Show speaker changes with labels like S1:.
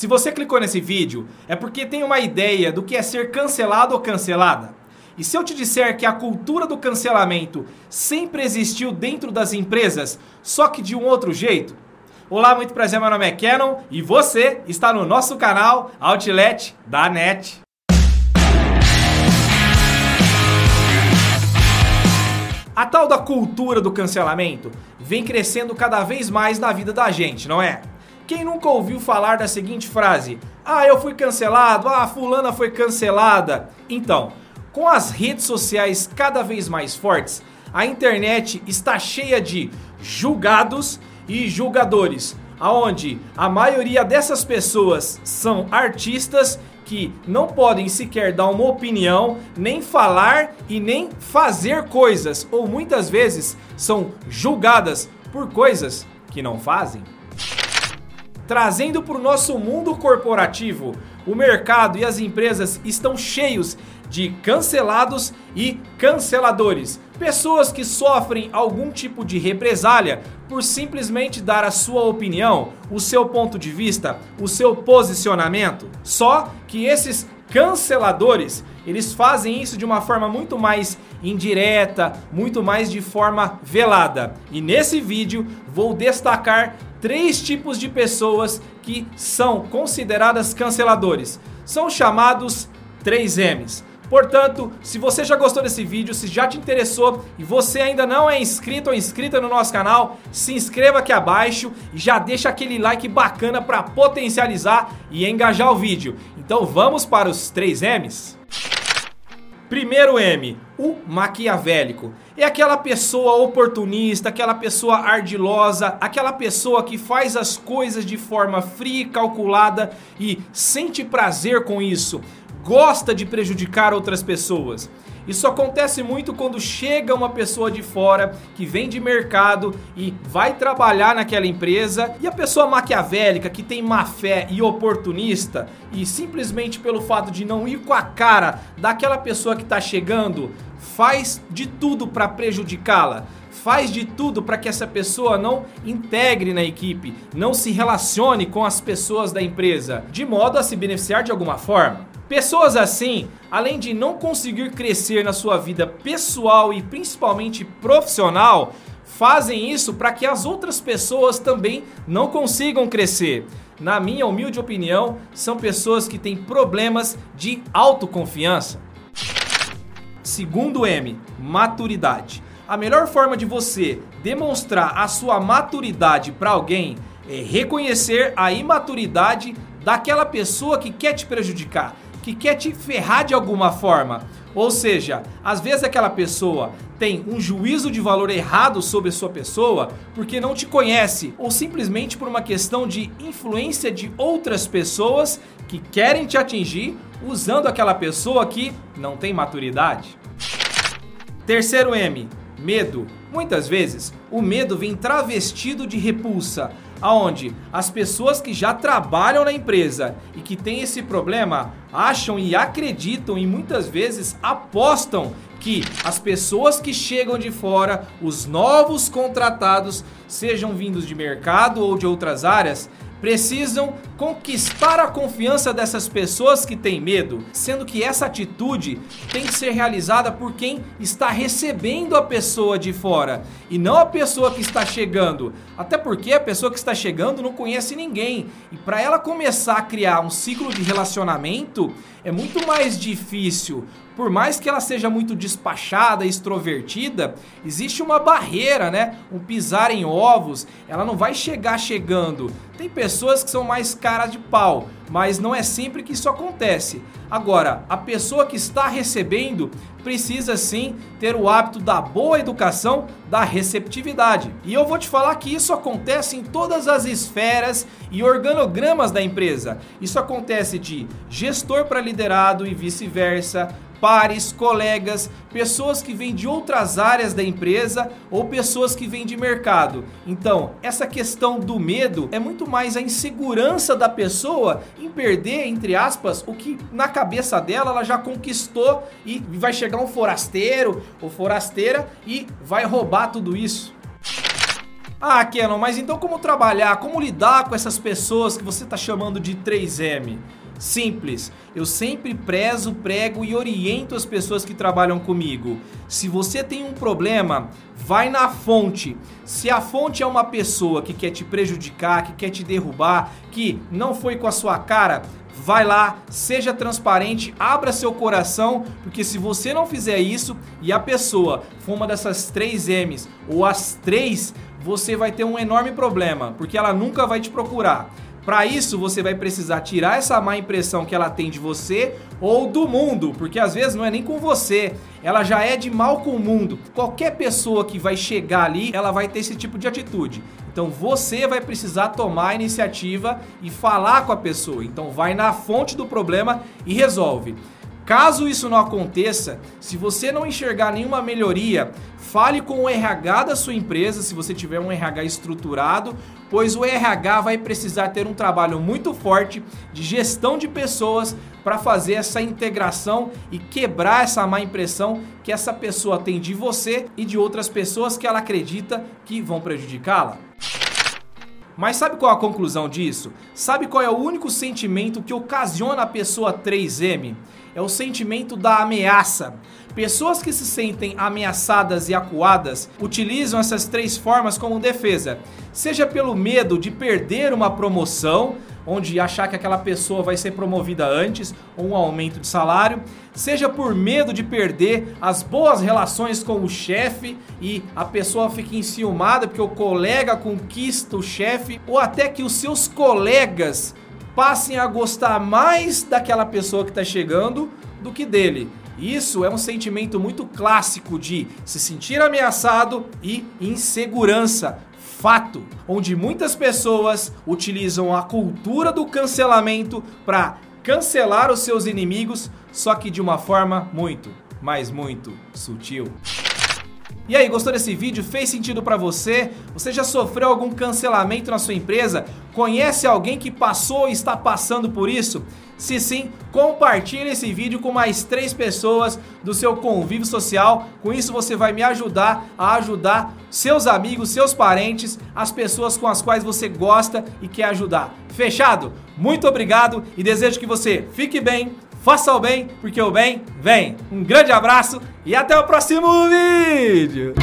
S1: Se você clicou nesse vídeo, é porque tem uma ideia do que é ser cancelado ou cancelada. E se eu te disser que a cultura do cancelamento sempre existiu dentro das empresas, só que de um outro jeito? Olá, muito prazer, meu nome é Canon e você está no nosso canal Outlet da NET. A tal da cultura do cancelamento vem crescendo cada vez mais na vida da gente, não é? Quem nunca ouviu falar da seguinte frase: Ah, eu fui cancelado, ah, fulana foi cancelada? Então, com as redes sociais cada vez mais fortes, a internet está cheia de julgados e julgadores, aonde a maioria dessas pessoas são artistas que não podem sequer dar uma opinião, nem falar e nem fazer coisas, ou muitas vezes são julgadas por coisas que não fazem trazendo para o nosso mundo corporativo. O mercado e as empresas estão cheios de cancelados e canceladores. Pessoas que sofrem algum tipo de represália por simplesmente dar a sua opinião, o seu ponto de vista, o seu posicionamento. Só que esses canceladores, eles fazem isso de uma forma muito mais indireta, muito mais de forma velada. E nesse vídeo vou destacar três tipos de pessoas que são consideradas canceladores. São chamados 3Ms. Portanto, se você já gostou desse vídeo, se já te interessou e você ainda não é inscrito ou inscrita no nosso canal, se inscreva aqui abaixo e já deixa aquele like bacana para potencializar e engajar o vídeo. Então vamos para os 3Ms? Primeiro M, o maquiavélico. É aquela pessoa oportunista, aquela pessoa ardilosa, aquela pessoa que faz as coisas de forma fria e calculada e sente prazer com isso, gosta de prejudicar outras pessoas. Isso acontece muito quando chega uma pessoa de fora que vem de mercado e vai trabalhar naquela empresa e a pessoa maquiavélica que tem má fé e oportunista e simplesmente pelo fato de não ir com a cara daquela pessoa que está chegando faz de tudo para prejudicá-la faz de tudo para que essa pessoa não integre na equipe, não se relacione com as pessoas da empresa, de modo a se beneficiar de alguma forma. Pessoas assim, além de não conseguir crescer na sua vida pessoal e principalmente profissional, fazem isso para que as outras pessoas também não consigam crescer. Na minha humilde opinião, são pessoas que têm problemas de autoconfiança. Segundo M, maturidade. A melhor forma de você demonstrar a sua maturidade para alguém é reconhecer a imaturidade daquela pessoa que quer te prejudicar que quer te ferrar de alguma forma. Ou seja, às vezes aquela pessoa tem um juízo de valor errado sobre a sua pessoa porque não te conhece ou simplesmente por uma questão de influência de outras pessoas que querem te atingir usando aquela pessoa que não tem maturidade. Terceiro M, medo. Muitas vezes, o medo vem travestido de repulsa, aonde as pessoas que já trabalham na empresa e que têm esse problema acham e acreditam e muitas vezes apostam que as pessoas que chegam de fora, os novos contratados, sejam vindos de mercado ou de outras áreas, precisam conquistar a confiança dessas pessoas que têm medo, sendo que essa atitude tem que ser realizada por quem está recebendo a pessoa de fora e não a pessoa que está chegando. Até porque a pessoa que está chegando não conhece ninguém e para ela começar a criar um ciclo de relacionamento é muito mais difícil. Por mais que ela seja muito despachada, extrovertida, existe uma barreira, né? Um pisar em ovos. Ela não vai chegar chegando. Tem pessoas que são mais caras de pau, mas não é sempre que isso acontece. Agora, a pessoa que está recebendo precisa sim ter o hábito da boa educação, da receptividade. E eu vou te falar que isso acontece em todas as esferas e organogramas da empresa. Isso acontece de gestor para liderado e vice-versa, pares, colegas, pessoas que vêm de outras áreas da empresa ou pessoas que vêm de mercado. Então, essa questão do medo é muito mais a insegurança da pessoa em perder, entre aspas, o que na cabeça dela ela já conquistou e vai chegar um forasteiro ou forasteira e vai roubar tudo isso. Ah, Kenon, mas então como trabalhar, como lidar com essas pessoas que você está chamando de 3M? Simples. Eu sempre prezo, prego e oriento as pessoas que trabalham comigo. Se você tem um problema, vai na fonte. Se a fonte é uma pessoa que quer te prejudicar, que quer te derrubar, que não foi com a sua cara, vai lá, seja transparente, abra seu coração, porque se você não fizer isso e a pessoa for uma dessas três M's ou as três, você vai ter um enorme problema, porque ela nunca vai te procurar. Para isso, você vai precisar tirar essa má impressão que ela tem de você ou do mundo, porque às vezes não é nem com você, ela já é de mal com o mundo. Qualquer pessoa que vai chegar ali, ela vai ter esse tipo de atitude. Então você vai precisar tomar a iniciativa e falar com a pessoa. Então vai na fonte do problema e resolve. Caso isso não aconteça, se você não enxergar nenhuma melhoria, fale com o RH da sua empresa, se você tiver um RH estruturado, pois o RH vai precisar ter um trabalho muito forte de gestão de pessoas para fazer essa integração e quebrar essa má impressão que essa pessoa tem de você e de outras pessoas que ela acredita que vão prejudicá-la. Mas sabe qual é a conclusão disso? Sabe qual é o único sentimento que ocasiona a pessoa 3M? é o sentimento da ameaça. Pessoas que se sentem ameaçadas e acuadas utilizam essas três formas como defesa, seja pelo medo de perder uma promoção, onde achar que aquela pessoa vai ser promovida antes, ou um aumento de salário, seja por medo de perder as boas relações com o chefe e a pessoa fica enciumada porque o colega conquista o chefe, ou até que os seus colegas passem a gostar mais daquela pessoa que está chegando do que dele. Isso é um sentimento muito clássico de se sentir ameaçado e insegurança. Fato, onde muitas pessoas utilizam a cultura do cancelamento para cancelar os seus inimigos, só que de uma forma muito, mas muito sutil. E aí, gostou desse vídeo? Fez sentido para você? Você já sofreu algum cancelamento na sua empresa? Conhece alguém que passou ou está passando por isso? Se sim, compartilhe esse vídeo com mais três pessoas do seu convívio social. Com isso você vai me ajudar a ajudar seus amigos, seus parentes, as pessoas com as quais você gosta e quer ajudar. Fechado? Muito obrigado e desejo que você fique bem, faça o bem, porque o bem vem. Um grande abraço e até o próximo vídeo!